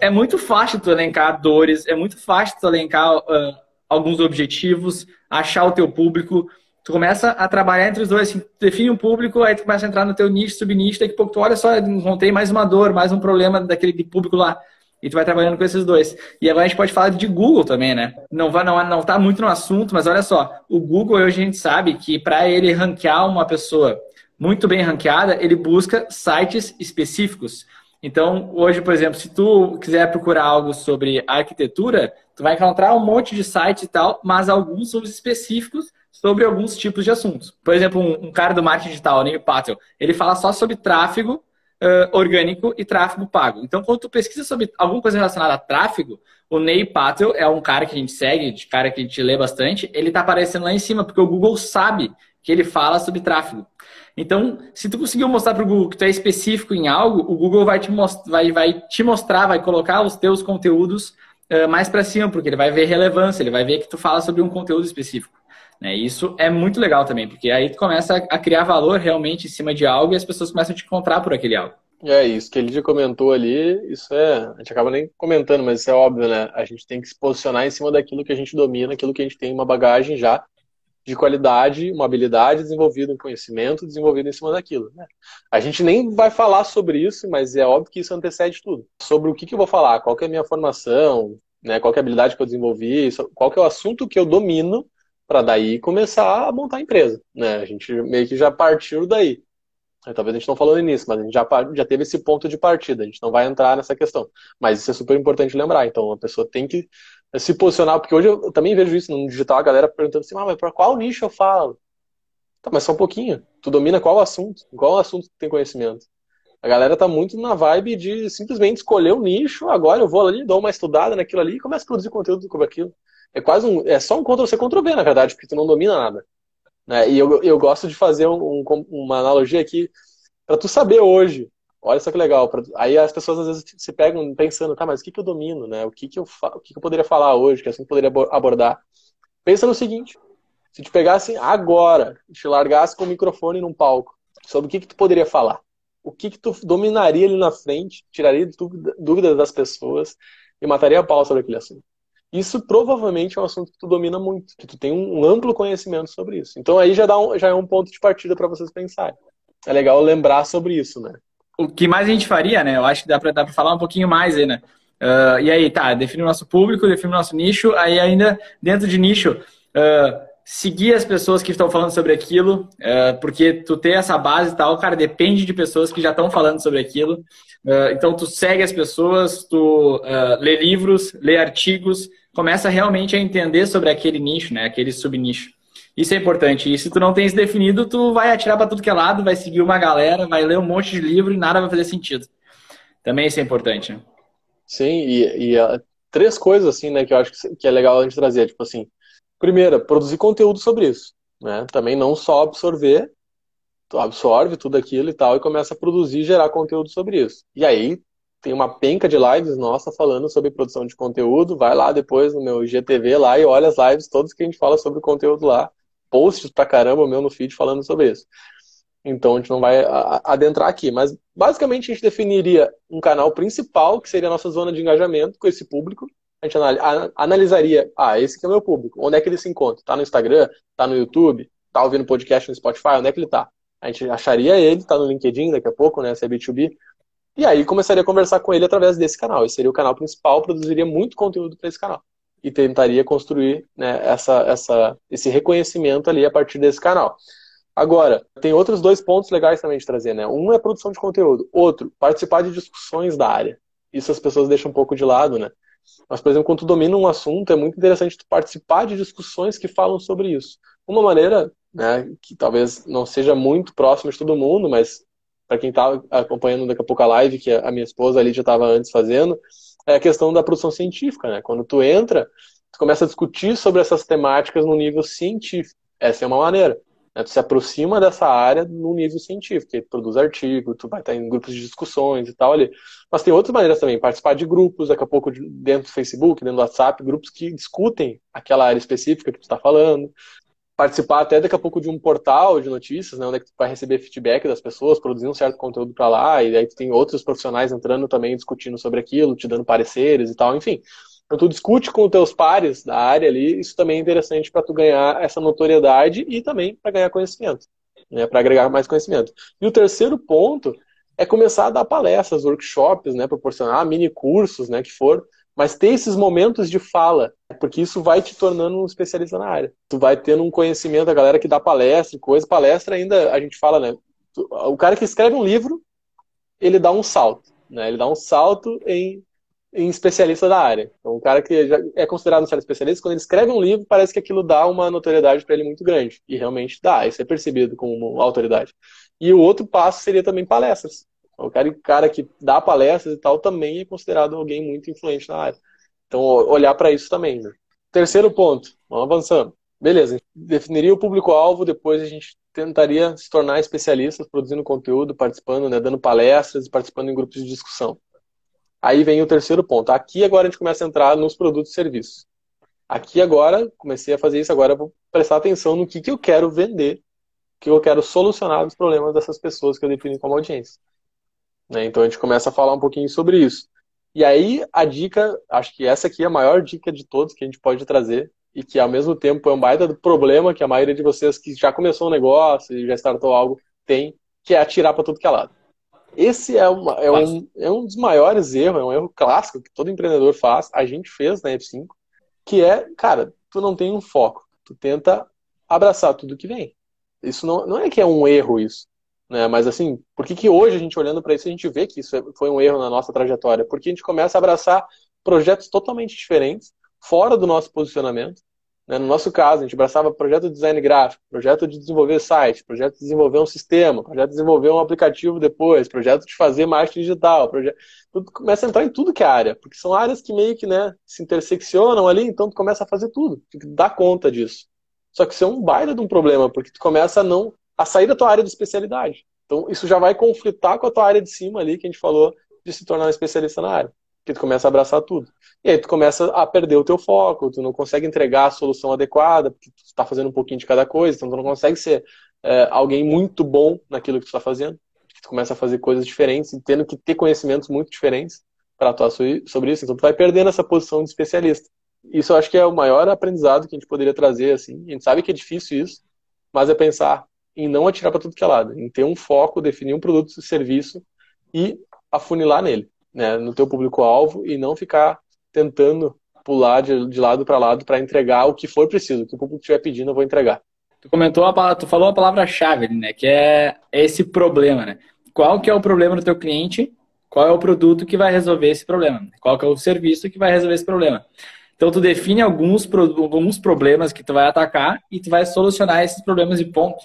A: é muito fácil tu elencar dores, é muito fácil tu elencar uh, alguns objetivos, achar o teu público. Tu começa a trabalhar entre os dois, assim, define um público, aí tu começa a entrar no teu nicho, subnicho, daqui a pouco tu olha só, encontrei mais uma dor, mais um problema daquele público lá. E tu vai trabalhando com esses dois. E agora a gente pode falar de Google também, né? Não vai não, não tá muito no assunto, mas olha só, o Google hoje a gente sabe que para ele ranquear uma pessoa muito bem ranqueada, ele busca sites específicos. Então, hoje, por exemplo, se tu quiser procurar algo sobre arquitetura, tu vai encontrar um monte de sites e tal, mas alguns são específicos sobre alguns tipos de assuntos. Por exemplo, um, um cara do marketing digital, Neil Patel, ele fala só sobre tráfego uh, orgânico e tráfego pago. Então, quando tu pesquisa sobre alguma coisa relacionada a tráfego, o Ney Patel é um cara que a gente segue, de cara que a gente lê bastante, ele está aparecendo lá em cima, porque o Google sabe que ele fala sobre tráfego. Então, se tu conseguiu mostrar para o Google que tu é específico em algo, o Google vai te, most vai, vai te mostrar, vai colocar os teus conteúdos uh, mais para cima, porque ele vai ver relevância, ele vai ver que tu fala sobre um conteúdo específico. Né? Isso é muito legal também, porque aí tu começa a criar valor realmente em cima de algo e as pessoas começam a te encontrar por aquele algo.
B: É isso que ele já comentou ali, isso é, a gente acaba nem comentando, mas isso é óbvio, né? A gente tem que se posicionar em cima daquilo que a gente domina, aquilo que a gente tem uma bagagem já de qualidade, uma habilidade desenvolvida, um conhecimento desenvolvido em cima daquilo. Né? A gente nem vai falar sobre isso, mas é óbvio que isso antecede tudo. Sobre o que, que eu vou falar, qual é a minha formação, né? qual é a habilidade que eu desenvolvi, qual é o assunto que eu domino para daí começar a montar a empresa. Né? A gente meio que já partiu daí. Talvez a gente não falou nisso, mas a gente já, já teve esse ponto de partida. A gente não vai entrar nessa questão. Mas isso é super importante lembrar. Então, a pessoa tem que se posicionar, porque hoje eu também vejo isso no digital, a galera perguntando assim, ah, mas para qual nicho eu falo? Tá, mas só um pouquinho. Tu domina qual assunto? Qual assunto tu tem conhecimento? A galera tá muito na vibe de simplesmente escolher o um nicho, agora eu vou ali, dou uma estudada naquilo ali e começo a produzir conteúdo sobre aquilo. É quase um. É só um Ctrl-C, Ctrl-V, na verdade, porque tu não domina nada. Né? E eu, eu gosto de fazer um, um, uma analogia aqui para tu saber hoje. Olha só que legal. Pra... Aí as pessoas às vezes se pegam pensando, tá, mas o que, que eu domino, né? O que, que, eu, o que, que eu poderia falar hoje, que assim poderia abordar? Pensa no seguinte: se te pegasse agora, te largasse com o microfone num palco, sobre o que, que tu poderia falar? O que, que tu dominaria ali na frente, tiraria dúvidas das pessoas e mataria a pau sobre aquele assunto? Isso provavelmente é um assunto que tu domina muito, que tu tem um amplo conhecimento sobre isso. Então aí já, dá um, já é um ponto de partida para vocês pensarem. É legal lembrar sobre isso, né?
A: O que mais a gente faria, né? Eu acho que dá para falar um pouquinho mais aí, né? Uh, e aí, tá, define o nosso público, define o nosso nicho, aí ainda dentro de nicho, uh, seguir as pessoas que estão falando sobre aquilo, uh, porque tu ter essa base e tal, cara, depende de pessoas que já estão falando sobre aquilo. Então tu segue as pessoas, tu lê livros, lê artigos, começa realmente a entender sobre aquele nicho, né? Aquele subnicho. Isso é importante. E se tu não tem isso definido, tu vai atirar para tudo que é lado, vai seguir uma galera, vai ler um monte de livro e nada vai fazer sentido. Também isso é importante. Né?
B: Sim, e, e uh, três coisas assim, né, que eu acho que é legal a gente trazer. Tipo assim, primeira, produzir conteúdo sobre isso. Né? Também não só absorver, tu absorve tudo aquilo e tal, e começa a produzir e gerar conteúdo sobre isso. E aí, tem uma penca de lives nossa falando sobre produção de conteúdo. Vai lá depois no meu GTV lá e olha as lives todas que a gente fala sobre conteúdo lá. Posts pra caramba meu no feed falando sobre isso. Então a gente não vai adentrar aqui, mas basicamente a gente definiria um canal principal, que seria a nossa zona de engajamento com esse público. A gente analisaria, ah, esse que é o meu público, onde é que ele se encontra? Tá no Instagram? Tá no YouTube? Tá ouvindo podcast no Spotify? Onde é que ele tá? A gente acharia ele, tá no LinkedIn daqui a pouco, né? Se é B2B. E aí começaria a conversar com ele através desse canal. Esse seria o canal principal, produziria muito conteúdo para esse canal. E tentaria construir né, essa, essa, esse reconhecimento ali a partir desse canal. Agora, tem outros dois pontos legais também de trazer, né? Um é produção de conteúdo, outro, participar de discussões da área. Isso as pessoas deixam um pouco de lado, né? Mas, por exemplo, quando tu domina um assunto, é muito interessante tu participar de discussões que falam sobre isso. Uma maneira, né, que talvez não seja muito próxima de todo mundo, mas para quem está acompanhando daqui a pouco a live, que a minha esposa ali já estava antes fazendo, é a questão da produção científica, né? Quando tu entra, tu começa a discutir sobre essas temáticas no nível científico. Essa é uma maneira. Né? Tu se aproxima dessa área no nível científico, tu produz artigo, tu vai estar em grupos de discussões e tal ali. Mas tem outras maneiras também, participar de grupos, daqui a pouco dentro do Facebook, dentro do WhatsApp, grupos que discutem aquela área específica que tu está falando participar até daqui a pouco de um portal de notícias, né, onde é que tu vai receber feedback das pessoas, produzir um certo conteúdo para lá, e aí tu tem outros profissionais entrando também discutindo sobre aquilo, te dando pareceres e tal, enfim. Então tu discute com os teus pares da área ali, isso também é interessante para tu ganhar essa notoriedade e também para ganhar conhecimento, né, para agregar mais conhecimento. E o terceiro ponto é começar a dar palestras, workshops, né, proporcionar mini cursos, né, que for, mas ter esses momentos de fala, porque isso vai te tornando um especialista na área. Tu vai tendo um conhecimento, a galera que dá palestra e coisa. Palestra ainda, a gente fala, né? O cara que escreve um livro, ele dá um salto, né? Ele dá um salto em, em especialista da área. Então, o cara que já é considerado um certo especialista, quando ele escreve um livro, parece que aquilo dá uma notoriedade para ele muito grande. E realmente dá, isso é percebido como autoridade. E o outro passo seria também palestras. O cara, cara que dá palestras e tal também é considerado alguém muito influente na área. Então, olhar para isso também. Né? Terceiro ponto, vamos avançando. Beleza, definiria o público-alvo, depois a gente tentaria se tornar especialistas, produzindo conteúdo, participando, né, dando palestras, participando em grupos de discussão. Aí vem o terceiro ponto. Aqui agora a gente começa a entrar nos produtos e serviços. Aqui agora, comecei a fazer isso, agora vou prestar atenção no que, que eu quero vender, que eu quero solucionar os problemas dessas pessoas que eu defino como audiência. Né? Então a gente começa a falar um pouquinho sobre isso. E aí a dica, acho que essa aqui é a maior dica de todos que a gente pode trazer e que ao mesmo tempo é um baita do problema que a maioria de vocês que já começou um negócio e já startou algo tem, que é atirar para tudo que é lado. Esse é, uma, é, um, é um dos maiores erros, é um erro clássico que todo empreendedor faz, a gente fez na F5, que é, cara, tu não tem um foco, tu tenta abraçar tudo que vem. Isso não, não é que é um erro isso, né? Mas assim, por que, que hoje a gente olhando para isso a gente vê que isso é, foi um erro na nossa trajetória? Porque a gente começa a abraçar projetos totalmente diferentes, fora do nosso posicionamento, né? No nosso caso, a gente abraçava projeto de design gráfico, projeto de desenvolver site, projeto de desenvolver um sistema, projeto de desenvolver um aplicativo depois, projeto de fazer marketing digital, projeto... tudo começa a entrar em tudo que é área, porque são áreas que meio que né, se interseccionam ali, então tu começa a fazer tudo, tu dá conta disso. Só que isso é um baita de um problema, porque tu começa a não a sair da tua área de especialidade. Então isso já vai conflitar com a tua área de cima ali que a gente falou de se tornar um especialista na área que tu começa a abraçar tudo. E aí tu começa a perder o teu foco, tu não consegue entregar a solução adequada, porque tu está fazendo um pouquinho de cada coisa, então tu não consegue ser é, alguém muito bom naquilo que tu está fazendo. Tu começa a fazer coisas diferentes e tendo que ter conhecimentos muito diferentes para atuar sobre isso, então tu vai perdendo essa posição de especialista. Isso eu acho que é o maior aprendizado que a gente poderia trazer, assim. A gente sabe que é difícil isso, mas é pensar em não atirar para tudo que é lado, em ter um foco, definir um produto ou serviço e afunilar nele né, no teu público-alvo e não ficar tentando pular de, de lado para lado para entregar o que for preciso, o que o público estiver pedindo, eu vou entregar.
A: Tu comentou a tu falou a palavra-chave, né, que é esse problema, né? Qual que é o problema do teu cliente? Qual é o produto que vai resolver esse problema? Qual que é o serviço que vai resolver esse problema? Então tu define alguns, alguns problemas que tu vai atacar e tu vai solucionar esses problemas de ponto.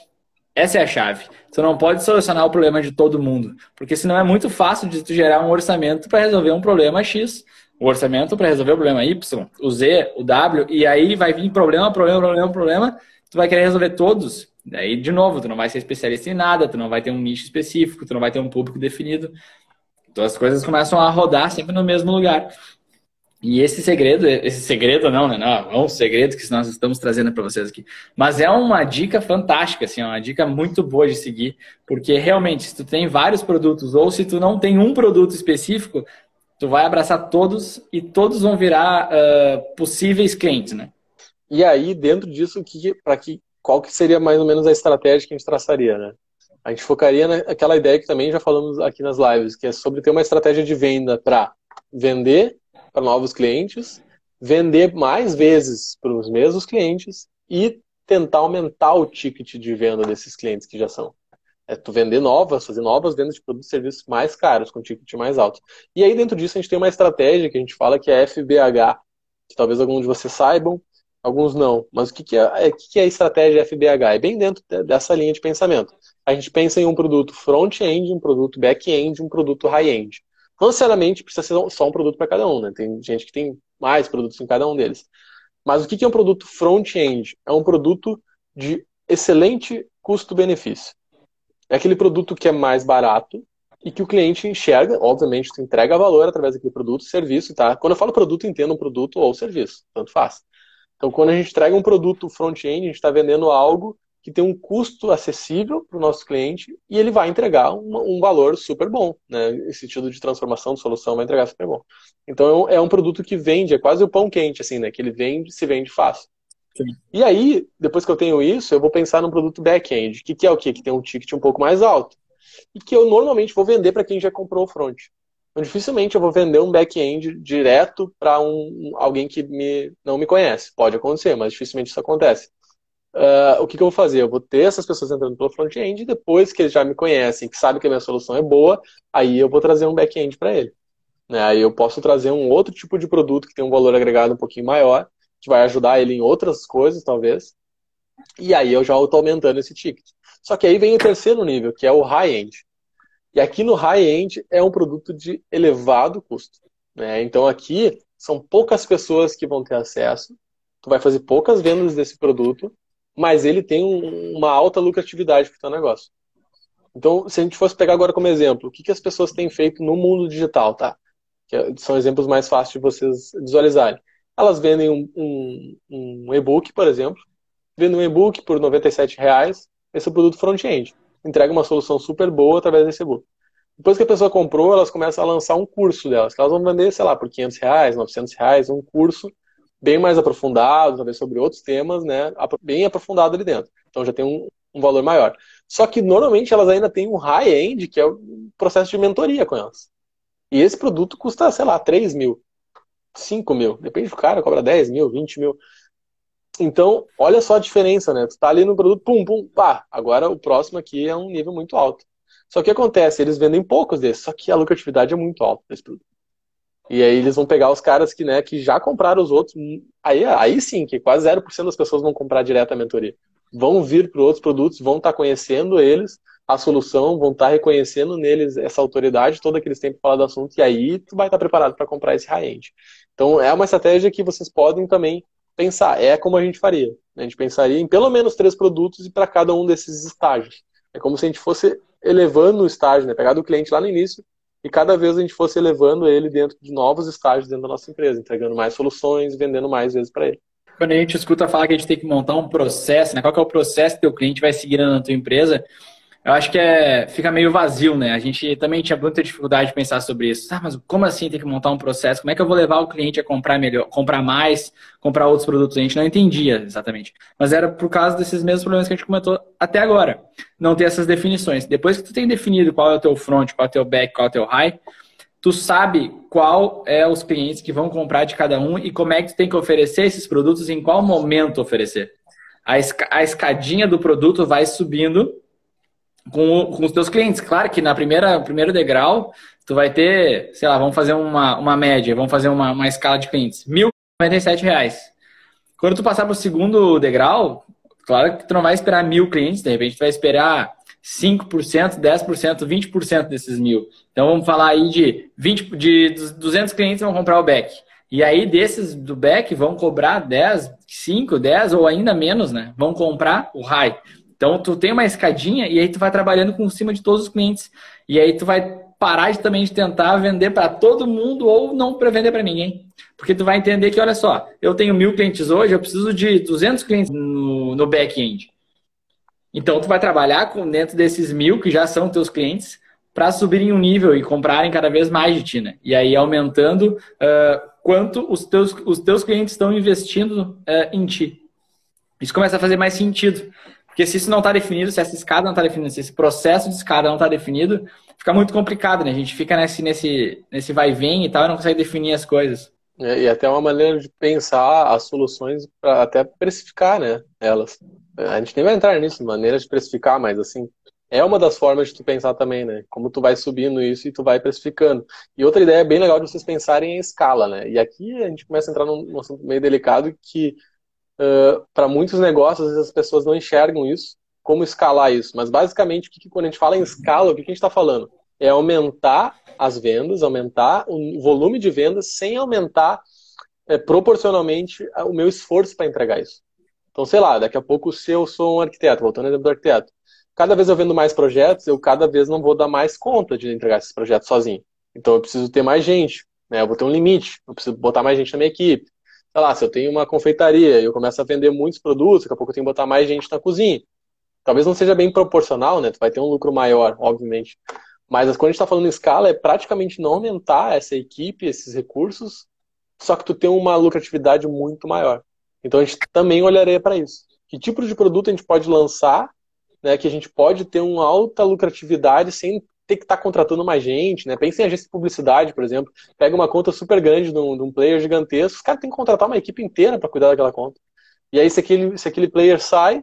A: Essa é a chave. Você não pode solucionar o problema de todo mundo, porque senão é muito fácil de tu gerar um orçamento para resolver um problema X, o orçamento para resolver o problema Y, o Z, o W, e aí vai vir problema, problema, problema, problema, tu vai querer resolver todos. Daí, de novo, tu não vai ser especialista em nada, tu não vai ter um nicho específico, tu não vai ter um público definido. Então as coisas começam a rodar sempre no mesmo lugar. E esse segredo, esse segredo não, né? Não, é um segredo que nós estamos trazendo para vocês aqui. Mas é uma dica fantástica, assim, é uma dica muito boa de seguir, porque realmente, se tu tem vários produtos ou se tu não tem um produto específico, tu vai abraçar todos e todos vão virar uh, possíveis clientes, né?
B: E aí, dentro disso, que, para que, qual que seria mais ou menos a estratégia que a gente traçaria, né? A gente focaria naquela ideia que também já falamos aqui nas lives, que é sobre ter uma estratégia de venda para vender para novos clientes, vender mais vezes para os mesmos clientes e tentar aumentar o ticket de venda desses clientes que já são. É tu vender novas, fazer novas vendas de produtos e serviços mais caros, com ticket mais alto. E aí, dentro disso, a gente tem uma estratégia que a gente fala que é FBH, que talvez alguns de vocês saibam, alguns não. Mas o que, que, é, o que, que é a estratégia FBH? É bem dentro dessa linha de pensamento. A gente pensa em um produto front-end, um produto back-end, um produto high-end. Não necessariamente precisa ser só um produto para cada um, né? Tem gente que tem mais produtos em cada um deles. Mas o que é um produto front-end? É um produto de excelente custo-benefício. É aquele produto que é mais barato e que o cliente enxerga, obviamente, tu entrega valor através daquele produto, serviço, tá? Quando eu falo produto, entendo um produto ou serviço, tanto faz. Então, quando a gente entrega um produto front-end, a gente está vendendo algo que tem um custo acessível para o nosso cliente e ele vai entregar um, um, valor super bom, né? Esse sentido de transformação de solução vai entregar super bom. Então é um produto que vende, é quase o pão quente, assim, né? Que ele vende, se vende fácil. Sim. E aí, depois que eu tenho isso, eu vou pensar num produto back-end, que, que é o quê? Que tem um ticket um pouco mais alto. E que eu normalmente vou vender para quem já comprou o front. Então, dificilmente eu vou vender um back-end direto para um, alguém que me, não me conhece. Pode acontecer, mas dificilmente isso acontece uh, o que, que, eu vou fazer? Eu vou ter essas pessoas entrando pelo front-end e depois que eles já me conhecem, que sabem que a minha solução é boa, aí eu vou trazer um back-end para ele. Né? Aí eu posso trazer um outro tipo de produto que tem um valor agregado um pouquinho maior, que vai ajudar ele em outras coisas, talvez. E aí eu já estou aumentando esse ticket. Só que aí vem o terceiro nível, que é o high-end. E aqui no high-end é um produto de elevado custo. Né? Então aqui são poucas pessoas que vão ter acesso, tu vai fazer poucas vendas desse produto mas ele tem um, uma alta lucratividade para o negócio. Então, se a gente fosse pegar agora como exemplo, o que, que as pessoas têm feito no mundo digital, tá? Que são exemplos mais fáceis de vocês visualizarem. elas vendem um, um, um e-book, por exemplo, vendem um e-book por R$ reais, esse é o produto front-end. Entrega uma solução super boa através desse e-book. Depois que a pessoa comprou, elas começam a lançar um curso delas, que elas vão vender, sei lá, por 500 reais, 900 reais, um curso bem mais aprofundado, talvez sobre outros temas, né, bem aprofundado ali dentro. Então já tem um, um valor maior. Só que normalmente elas ainda têm um high-end, que é o processo de mentoria com elas. E esse produto custa, sei lá, 3 mil, 5 mil, depende do cara, cobra 10 mil, 20 mil. Então, olha só a diferença, né? Tu tá ali no produto, pum, pum, pá. Agora o próximo aqui é um nível muito alto. Só que acontece, eles vendem poucos desses, só que a lucratividade é muito alta desse produto. E aí eles vão pegar os caras que, né, que já compraram os outros. Aí, aí sim, que quase 0% das pessoas vão comprar direto a mentoria. Vão vir para outros produtos, vão estar tá conhecendo eles, a solução, vão estar tá reconhecendo neles essa autoridade toda que eles têm para falar do assunto, e aí tu vai estar tá preparado para comprar esse high-end. Então é uma estratégia que vocês podem também pensar. É como a gente faria. A gente pensaria em pelo menos três produtos e para cada um desses estágios. É como se a gente fosse elevando o estágio, né? Pegar do cliente lá no início e cada vez a gente fosse elevando ele dentro de novos estágios dentro da nossa empresa, entregando mais soluções, vendendo mais vezes para ele.
A: Quando a gente escuta falar que a gente tem que montar um processo, né? Qual que é o processo que o cliente vai seguir na tua empresa? Eu acho que é, fica meio vazio, né? A gente também tinha muita dificuldade de pensar sobre isso. Ah, mas como assim tem que montar um processo? Como é que eu vou levar o cliente a comprar melhor, comprar mais, comprar outros produtos? A gente não entendia exatamente. Mas era por causa desses mesmos problemas que a gente comentou até agora. Não ter essas definições. Depois que tu tem definido qual é o teu front, qual é o teu back, qual é o teu high, tu sabe qual é os clientes que vão comprar de cada um e como é que tu tem que oferecer esses produtos, em qual momento oferecer. A escadinha do produto vai subindo com, com os teus clientes. Claro que na primeira primeiro degrau, tu vai ter, sei lá, vamos fazer uma, uma média, vamos fazer uma, uma escala de clientes. 1.097 reais. Quando tu passar para o segundo degrau, claro que tu não vai esperar mil clientes, de repente tu vai esperar 5%, 10%, 20% desses mil. Então vamos falar aí de 20, de 200 clientes vão comprar o back. E aí desses do back vão cobrar 10, 5, 10 ou ainda menos, né? Vão comprar o high. Então, tu tem uma escadinha e aí tu vai trabalhando com cima de todos os clientes. E aí tu vai parar de, também de tentar vender para todo mundo ou não para vender para ninguém. Porque tu vai entender que, olha só, eu tenho mil clientes hoje, eu preciso de 200 clientes no, no back-end. Então, tu vai trabalhar com dentro desses mil que já são teus clientes para subirem um nível e comprarem cada vez mais de ti, né? E aí aumentando uh, quanto os teus, os teus clientes estão investindo uh, em ti. Isso começa a fazer mais sentido. Porque se isso não está definido, se essa escada não está definida, se esse processo de escada não está definido, fica muito complicado, né? A gente fica nesse, nesse, nesse vai e vem e tal e não consegue definir as coisas.
B: É, e até uma maneira de pensar as soluções para até precificar, né? Elas. A gente nem vai entrar nisso, maneira de precificar, mas assim, é uma das formas de tu pensar também, né? Como tu vai subindo isso e tu vai precificando. E outra ideia bem legal de vocês pensarem em escala, né? E aqui a gente começa a entrar num, num assunto meio delicado que uh, para muitos negócios, as pessoas não enxergam isso, como escalar isso. Mas basicamente, o que, quando a gente fala em escala, o que, que a gente está falando? É aumentar as vendas, aumentar o volume de vendas sem aumentar é, proporcionalmente o meu esforço para entregar isso. Então, sei lá, daqui a pouco, se eu sou um arquiteto, voltando ao exemplo do arquiteto, cada vez eu vendo mais projetos, eu cada vez não vou dar mais conta de entregar esses projetos sozinho. Então, eu preciso ter mais gente, né? eu vou ter um limite, eu preciso botar mais gente na minha equipe sei lá, se eu tenho uma confeitaria e eu começo a vender muitos produtos, daqui a pouco eu tenho que botar mais gente na cozinha. Talvez não seja bem proporcional, né? Tu vai ter um lucro maior, obviamente. Mas quando a gente está falando em escala, é praticamente não aumentar essa equipe, esses recursos, só que tu tem uma lucratividade muito maior. Então a gente também olharia para isso. Que tipo de produto a gente pode lançar, né, que a gente pode ter uma alta lucratividade sem ter que estar tá contratando mais gente, né? Pensa em agência de publicidade, por exemplo. Pega uma conta super grande de um, de um player gigantesco, os caras têm que contratar uma equipe inteira para cuidar daquela conta. E aí, se aquele, se aquele player sai,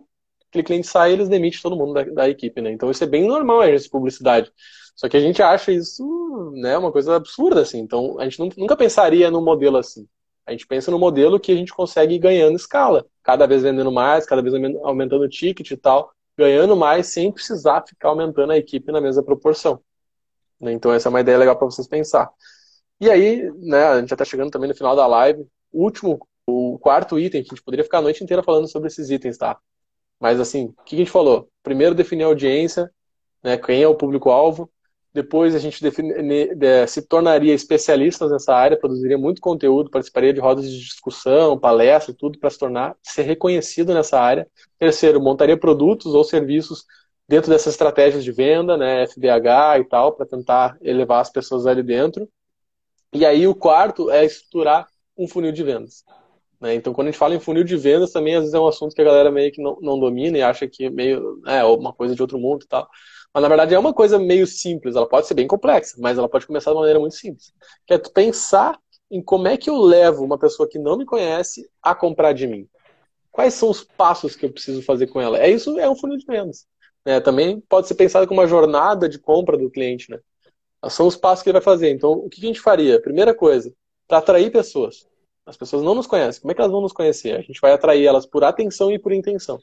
B: aquele cliente sai, eles demitem todo mundo da, da equipe, né? Então isso é bem normal em agência de publicidade. Só que a gente acha isso, né, uma coisa absurda, assim. Então a gente nunca pensaria num modelo assim. A gente pensa no modelo que a gente consegue ir ganhando escala. Cada vez vendendo mais, cada vez aumentando o ticket e tal ganhando mais sem precisar ficar aumentando a equipe na mesma proporção. Né? Então essa é uma ideia legal para vocês pensar. E aí, né, a gente já está chegando também no final da live. O último, o quarto item, que a gente poderia ficar a noite inteira falando sobre esses itens, tá? Mas assim, o que a gente falou? Primeiro definir a audiência, né, quem é o público-alvo. Depois a gente define, se tornaria especialistas nessa área, produziria muito conteúdo, participaria de rodas de discussão, palestra, tudo para se tornar, ser reconhecido nessa área. Terceiro, montaria produtos ou serviços dentro dessas estratégias de venda, né, FBH e tal, para tentar elevar as pessoas ali dentro. E aí o quarto é estruturar um funil de vendas. Né? Então, quando a gente fala em funil de vendas, também às vezes é um assunto que a galera meio que não, não domina e acha que é meio é uma coisa de outro mundo e tal. Mas na verdade é uma coisa meio simples, ela pode ser bem complexa, mas ela pode começar de uma maneira muito simples. Que é tu pensar em como é que eu levo uma pessoa que não me conhece a comprar de mim. Quais são os passos que eu preciso fazer com ela? É isso, é um funil de vendas. Né? Também pode ser pensado como uma jornada de compra do cliente, né? São os passos que ele vai fazer. Então, o que a gente faria? Primeira coisa, para atrair pessoas. As pessoas não nos conhecem. Como é que elas vão nos conhecer? A gente vai atrair elas por atenção e por intenção.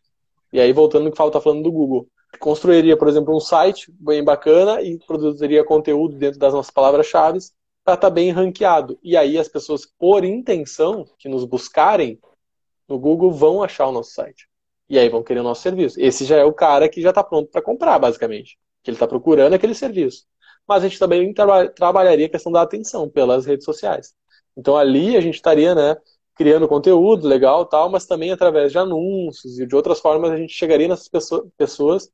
B: E aí, voltando no que está falando do Google construiria, por exemplo, um site bem bacana e produziria conteúdo dentro das nossas palavras-chave para estar tá bem ranqueado. E aí as pessoas, por intenção, que nos buscarem no Google, vão achar o nosso site. E aí vão querer o nosso serviço. Esse já é o cara que já está pronto para comprar, basicamente. Que ele está procurando aquele serviço. Mas a gente também tra trabalharia a questão da atenção pelas redes sociais. Então ali a gente estaria, né, criando conteúdo legal tal, mas também através de anúncios e de outras formas a gente chegaria nessas pessoas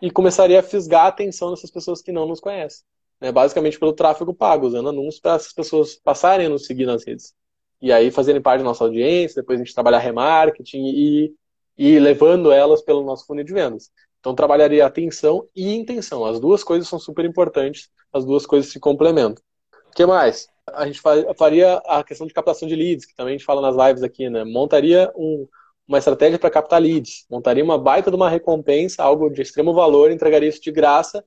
B: e começaria a fisgar a atenção dessas pessoas que não nos conhecem. Né? Basicamente pelo tráfego pago, usando anúncios para essas pessoas passarem a nos seguir nas redes. E aí fazerem parte da nossa audiência, depois a gente trabalhar remarketing e, e levando elas pelo nosso funil de vendas. Então trabalharia atenção e intenção. As duas coisas são super importantes, as duas coisas se complementam. O que mais? A gente faria a questão de captação de leads, que também a gente fala nas lives aqui, né? Montaria um, uma estratégia para captar leads, montaria uma baita de uma recompensa, algo de extremo valor, entregaria isso de graça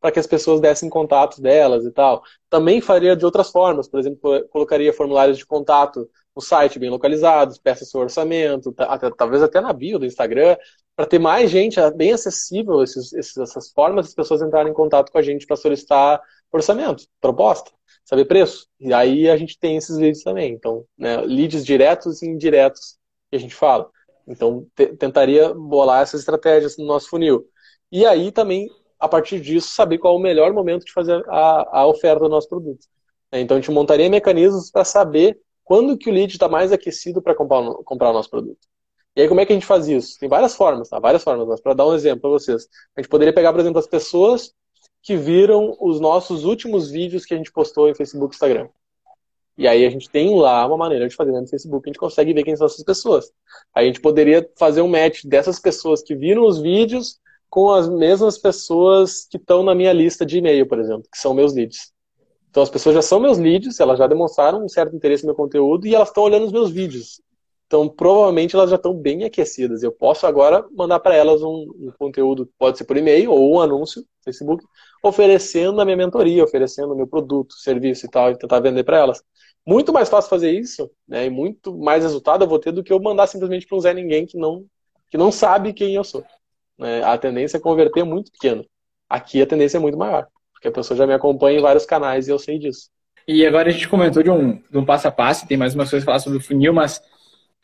B: para que as pessoas dessem contatos delas e tal. Também faria de outras formas, por exemplo, colocaria formulários de contato no site bem localizados, peça seu orçamento, talvez até na bio do Instagram, para ter mais gente, bem acessível esses, essas formas as pessoas entrarem em contato com a gente para solicitar orçamento, proposta saber preço. E aí a gente tem esses leads também. Então, né, leads diretos e indiretos que a gente fala. Então, tentaria bolar essas estratégias no nosso funil. E aí também, a partir disso, saber qual é o melhor momento de fazer a, a oferta do nosso produto. Então, a gente montaria mecanismos para saber quando que o lead está mais aquecido para comprar, comprar o nosso produto. E aí, como é que a gente faz isso? Tem várias formas, tá? Várias formas, mas para dar um exemplo para vocês. A gente poderia pegar, por exemplo, as pessoas que viram os nossos últimos vídeos que a gente postou em Facebook e Instagram. E aí a gente tem lá uma maneira de fazer no Facebook, a gente consegue ver quem são essas pessoas. Aí a gente poderia fazer um match dessas pessoas que viram os vídeos com as mesmas pessoas que estão na minha lista de e-mail, por exemplo, que são meus leads. Então as pessoas já são meus leads, elas já demonstraram um certo interesse no meu conteúdo e elas estão olhando os meus vídeos. Então, provavelmente elas já estão bem aquecidas. Eu posso agora mandar para elas um, um, conteúdo, pode ser por e-mail ou um anúncio no Facebook, oferecendo a minha mentoria, oferecendo o meu produto, serviço e tal, e tentar vender para elas. Muito mais fácil fazer isso, né? E muito mais resultado eu vou ter do que eu mandar simplesmente para um Zé Ninguém que não, que não sabe quem eu sou. Né? A tendência é converter muito pequeno. Aqui a tendência é muito maior, porque a pessoa já me acompanha em vários canais e eu sei disso.
A: E agora a gente comentou de um, de um passo a passo, tem mais umas coisas para falar sobre o funil, mas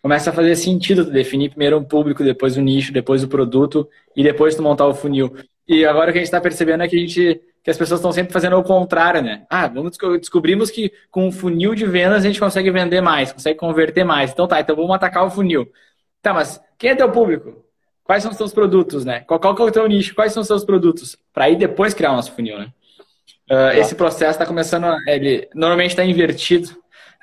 A: começa a fazer sentido definir primeiro um público, depois o nicho, depois o produto e depois tu montar o funil. E agora o que a gente está percebendo é que a gente que as pessoas estão sempre fazendo o contrário, né? Ah, vamos descobrimos que com um funil de vendas a gente consegue vender mais, consegue converter mais. Então tá, então vamos atacar o funil. Tá, mas quem é teu público? Quais são os teus produtos, né? Qual, qual é o teu nicho? Quais são os seus produtos? Para aí depois criar o nosso funil, né? Uh, esse processo está começando, ele normalmente está invertido.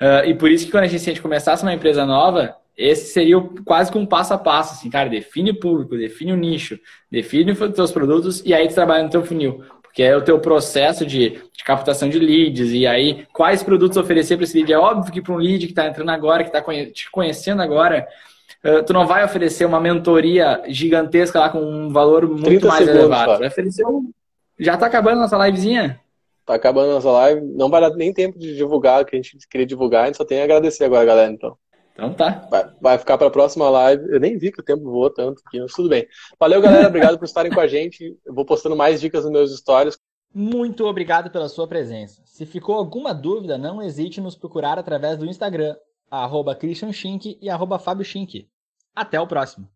A: Uh, e por isso que quando a gente, se a gente começasse uma empresa nova, esse seria quase que um passo a passo, assim, cara, define o público, define o nicho, define os teus produtos e aí tu trabalha no teu funil. Porque é o teu processo de, de captação de leads e aí quais produtos oferecer para esse lead. É óbvio que para um lead que está entrando agora, que está te conhecendo agora, tu não vai oferecer uma mentoria gigantesca lá com um valor muito mais segundos, elevado. Cara. Vai oferecer um... Já está acabando a nossa livezinha?
B: Tá acabando a nossa live. Não vai dar nem tempo de divulgar o que a gente queria divulgar. A gente só tem a agradecer agora, galera, então.
A: Então tá.
B: Vai, vai ficar para a próxima live. Eu nem vi que o tempo voou tanto aqui, mas tudo bem. Valeu, galera. Obrigado por estarem com a gente. Eu vou postando mais dicas nos meus stories.
C: Muito obrigado pela sua presença. Se ficou alguma dúvida, não hesite em nos procurar através do Instagram, arroba Christian Schink e arroba Fábio Schink. Até o próximo.